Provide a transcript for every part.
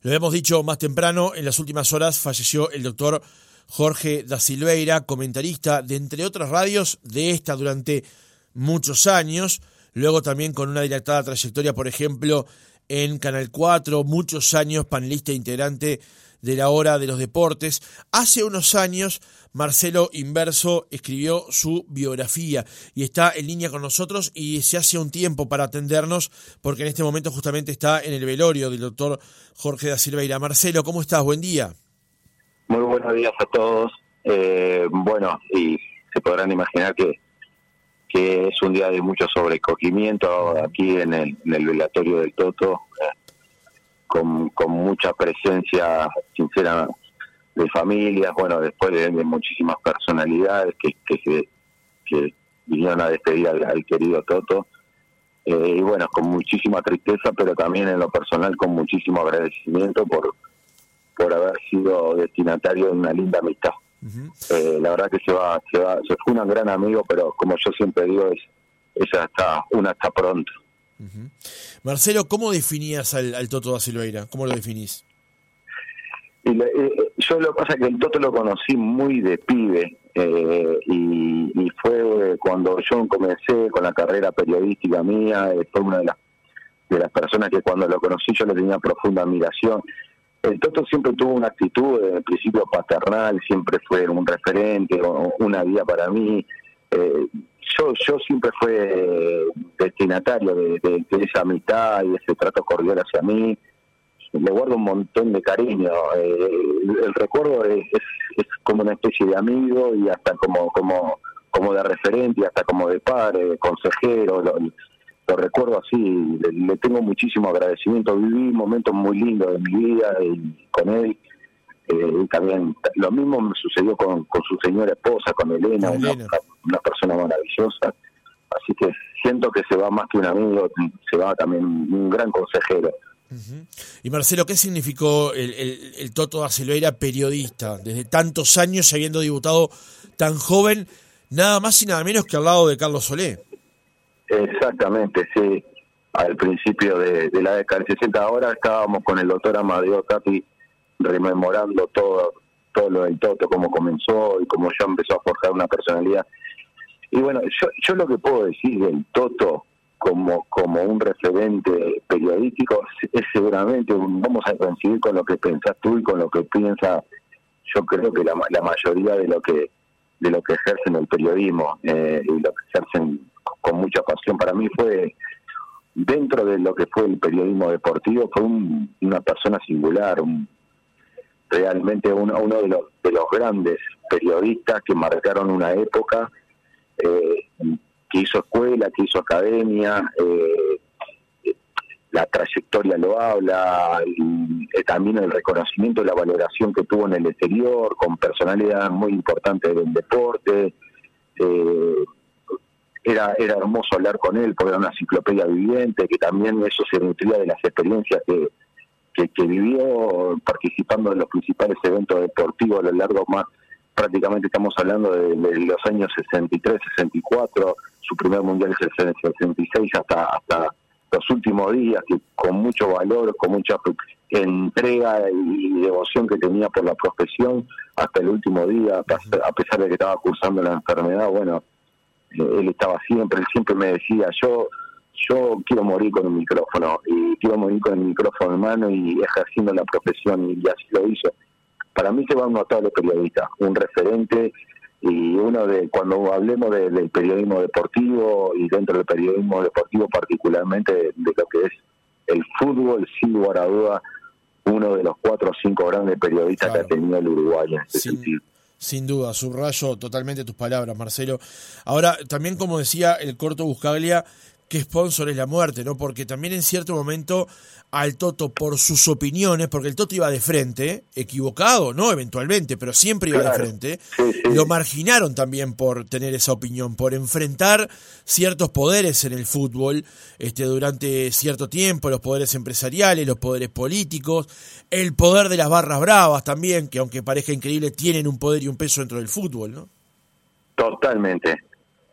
Lo hemos dicho más temprano, en las últimas horas falleció el doctor Jorge da Silveira, comentarista de entre otras radios de esta durante muchos años, luego también con una dilatada trayectoria, por ejemplo, en Canal 4, muchos años panelista e integrante de la hora de los deportes. Hace unos años Marcelo Inverso escribió su biografía y está en línea con nosotros y se hace un tiempo para atendernos porque en este momento justamente está en el velorio del doctor Jorge da Silveira. Marcelo, ¿cómo estás? Buen día. Muy buenos días a todos. Eh, bueno, y se podrán imaginar que, que es un día de mucho sobrecogimiento aquí en el, en el velatorio del Toto, con, con mucha presencia sincera de familias, bueno, después de, muchísimas personalidades que, que, que vinieron a despedir al, querido Toto. Eh, y bueno, con muchísima tristeza, pero también en lo personal con muchísimo agradecimiento por, por haber sido destinatario de una linda amistad. Eh, la verdad que se va, se va, se fue un gran amigo, pero como yo siempre digo, es, ella está, una está pronto. Marcelo, ¿cómo definías al, Toto da Silveira? ¿Cómo lo definís? Y eh, yo lo que pasa es que el Toto lo conocí muy de pibe eh, y, fue cuando yo comencé con la carrera periodística mía, eh, fue una de las, de las personas que cuando lo conocí yo le tenía profunda admiración. El Toto siempre tuvo una actitud, en principio paternal, siempre fue un referente, una guía para mí. Yo yo siempre fue destinatario de, de esa amistad y ese trato cordial hacia mí le guardo un montón de cariño. Eh, el, recuerdo es, es, como una especie de amigo y hasta como como como de referente, hasta como de padre, consejero. Lo, recuerdo así, le, tengo muchísimo agradecimiento. Viví momentos muy lindos de mi vida y con él. Eh, y también lo mismo me sucedió con, con su señora esposa, con Elena, Una, una persona maravillosa. Así que siento que se va más que un amigo, se va también un gran consejero. Y Marcelo, ¿qué significó el, el, Toto da Silveira periodista? Desde tantos años, habiendo debutado tan joven, nada más y nada menos que al lado de Carlos Solé. Exactamente, sí. Al principio de, la década del 60, ahora estábamos con el doctor Amadeo Capi rememorando todo, todo lo del Toto, cómo comenzó y cómo ya empezó a forjar una personalidad. Y bueno, yo, yo lo que puedo decir del Toto como, como un referente periodístico, es seguramente vamos a coincidir con lo que pensás tú y con lo que piensa, yo creo que la, la mayoría de lo que de lo que ejercen el periodismo eh, y lo que ejercen con mucha pasión. Para mí fue, dentro de lo que fue el periodismo deportivo, fue una persona singular, realmente uno, uno de, los, de los grandes periodistas que marcaron una época. Eh, que hizo escuela, que hizo academia, eh, la trayectoria lo habla, y, también el reconocimiento y la valoración que tuvo en el exterior, con personalidades muy importantes del deporte. Eh, era, era hermoso hablar con él porque era una enciclopedia viviente, que también eso se nutría de las experiencias que, que, vivió participando en los principales eventos deportivos a lo largo más prácticamente estamos hablando de, los años 63, 64, su primer mundial es el 66 hasta hasta los últimos días, que con mucho valor, con mucha entrega y devoción que tenía por la profesión, hasta el último día, a pesar de que estaba cursando la enfermedad, bueno, eh, él estaba siempre, él siempre me decía, yo yo quiero morir con un micrófono, y quiero morir con el micrófono en mano y ejerciendo la profesión, y así lo hizo para mí se va un notable periodista, un referente y uno de cuando hablemos del periodismo deportivo y dentro del periodismo deportivo particularmente de, lo que es el fútbol, sin lugar a duda, uno de los cuatro o cinco grandes periodistas que ha tenido el Uruguay en este sentido. Sin duda, subrayo totalmente tus palabras, Marcelo. Ahora, también como decía el corto Buscaglia, qué sponsor es la muerte, ¿no? Porque también en cierto momento al Toto por sus opiniones, porque el Toto iba de frente, equivocado, ¿no? Eventualmente, pero siempre iba de frente, lo marginaron también por tener esa opinión, por enfrentar ciertos poderes en el fútbol este, durante cierto tiempo, los poderes empresariales, los poderes políticos, el poder de las barras bravas también, que aunque parezca increíble, tienen un poder y un peso dentro del fútbol, ¿no? Totalmente,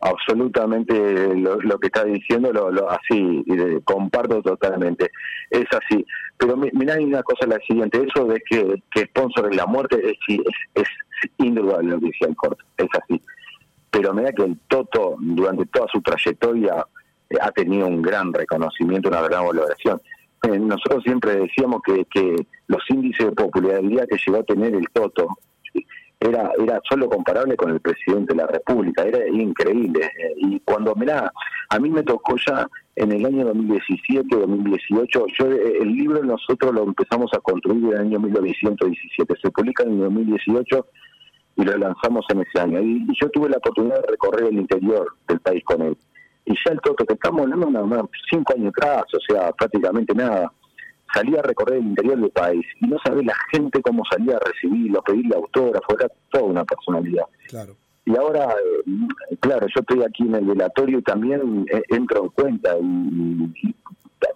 absolutamente lo, que está diciendo, lo, así, comparto totalmente. Es así. Pero mira, hay una cosa la siguiente: eso de que, que sponsor de la muerte es, es, es indudable lo que decía el corto, es así. Pero mira que el Toto, durante toda su trayectoria, eh, ha tenido un gran reconocimiento, una gran valoración. Eh, nosotros siempre decíamos que, que los índices de popularidad que llegó a tener el Toto era era solo comparable con el presidente de la República, era increíble. Eh, y cuando, mirá, a mí me tocó ya en el año 2017, 2018, yo el libro nosotros lo empezamos a construir en el año 1917, se publica en el 2018 y lo lanzamos en ese año. Y, yo tuve la oportunidad de recorrer el interior del país con él. Y ya el Toto, que estamos hablando nada más, cinco años atrás, o sea, prácticamente nada, salía a recorrer el interior del país y no sabía la gente cómo salía a recibirlo, a pedirle autógrafo, era toda una personalidad. Claro. Y ahora, eh, claro, yo estoy aquí en el velatorio y también eh, entro en cuenta y,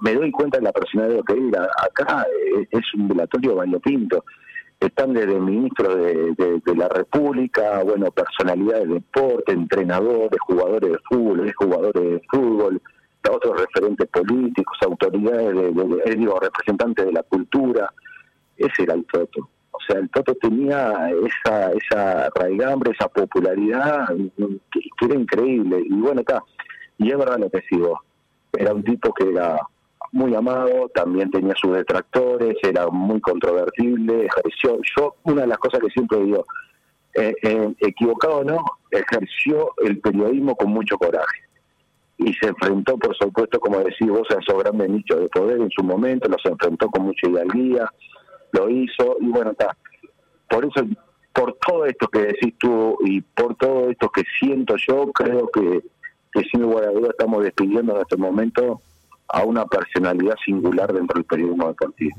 me doy cuenta de la personalidad que era. Acá eh, es un velatorio variopinto. Están desde ministros de, de, la República, bueno, personalidades de deporte, entrenadores, jugadores de fútbol, jugadores de fútbol, otros referentes políticos, autoridades, de, digo, representantes de la cultura. Ese era el Toto. O sea, el Toto tenía esa esa raigambre, esa popularidad que, era increíble. Y bueno, acá, y es verdad lo que sigo. Era un tipo que era muy amado, también tenía sus detractores, era muy controvertible, ejerció, yo una de las cosas que siempre digo, eh, eh, equivocado o no, ejerció el periodismo con mucho coraje y se enfrentó, por supuesto, como decís vos, a esos grandes nichos de poder en su momento, los enfrentó con mucha hidalguía, lo hizo, y bueno, está. Por eso, por todo esto que decís tú y por todo esto que siento yo, creo que, que sin lugar a duda estamos despidiendo en este momento a una personalidad singular dentro del periodismo deportivo.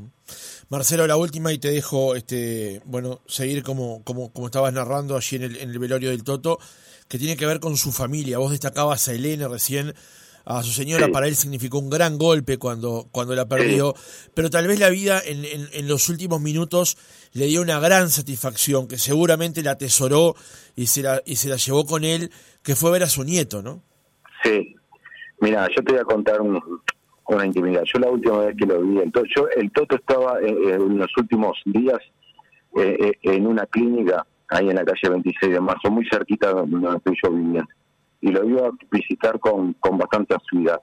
Marcelo, la última y te dejo, este, bueno, seguir como, como, como estabas narrando allí en el, en el velorio del Toto que tiene que ver con su familia. Vos destacabas a Elena recién, a su señora, para él significó un gran golpe cuando, cuando la perdió, pero tal vez la vida en, en, los últimos minutos le dio una gran satisfacción, que seguramente la atesoró y se la, y se la llevó con él, que fue ver a su nieto, ¿no? Sí. Mira, yo te voy a contar una intimidad. Yo la última vez que lo vi, el yo, el Toto estaba eh, eh, en los últimos días eh, en una clínica ahí en la calle 26 de marzo, muy cerquita de donde yo viviendo. Y lo iba a visitar con, con bastante asiduidad.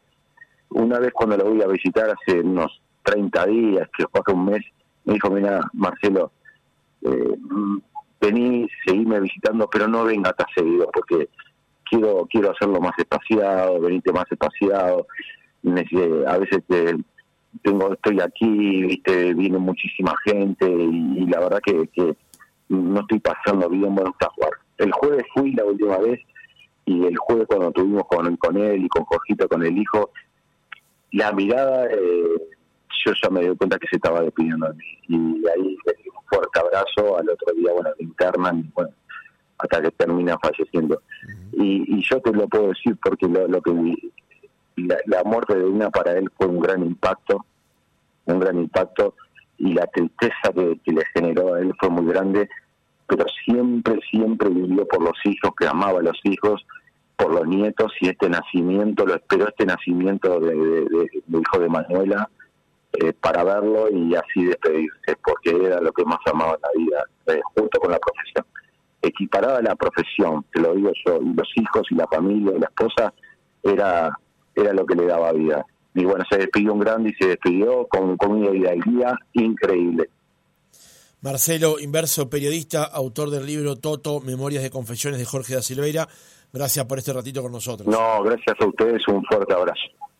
Una vez cuando lo voy a visitar hace unos 30 días, que fue hace un mes, me dijo, mira, Marcelo, eh, vení, seguime visitando, pero no venga tan seguido, porque quiero quiero hacerlo más espaciado, venite más espaciado. A veces tengo estoy aquí, viste, viene muchísima gente y, la verdad que, que no estoy pasando bien, bueno, está jugar. El jueves fui la última vez y el jueves cuando estuvimos con, con él y con Jorgito, con el hijo, la mirada, eh, yo ya me di cuenta que se estaba despidiendo de mí. Y ahí le di un fuerte abrazo, al otro día, bueno, me internan, y bueno, hasta que termina falleciendo. y, y, yo te lo puedo decir porque lo, lo que la, la muerte de una para él fue un gran impacto, un gran impacto y la tristeza que, le generó a él fue muy grande, pero siempre, siempre vivió por los hijos, que amaba a los hijos, por los nietos y este nacimiento, lo esperó este nacimiento de, de, hijo de Manuela eh, para verlo y así despedirse, porque era lo que más amaba en la vida, eh, junto con la profesión. Equiparada la profesión, te lo digo yo, y los hijos y la familia y la esposa, era, era lo que le daba vida y bueno, se despidió un grande y se despidió con, con una guía increíble. Marcelo Inverso, periodista, autor del libro Toto, Memorias de Confesiones de Jorge da Silveira. Gracias por este ratito con nosotros. No, gracias a ustedes, un fuerte abrazo.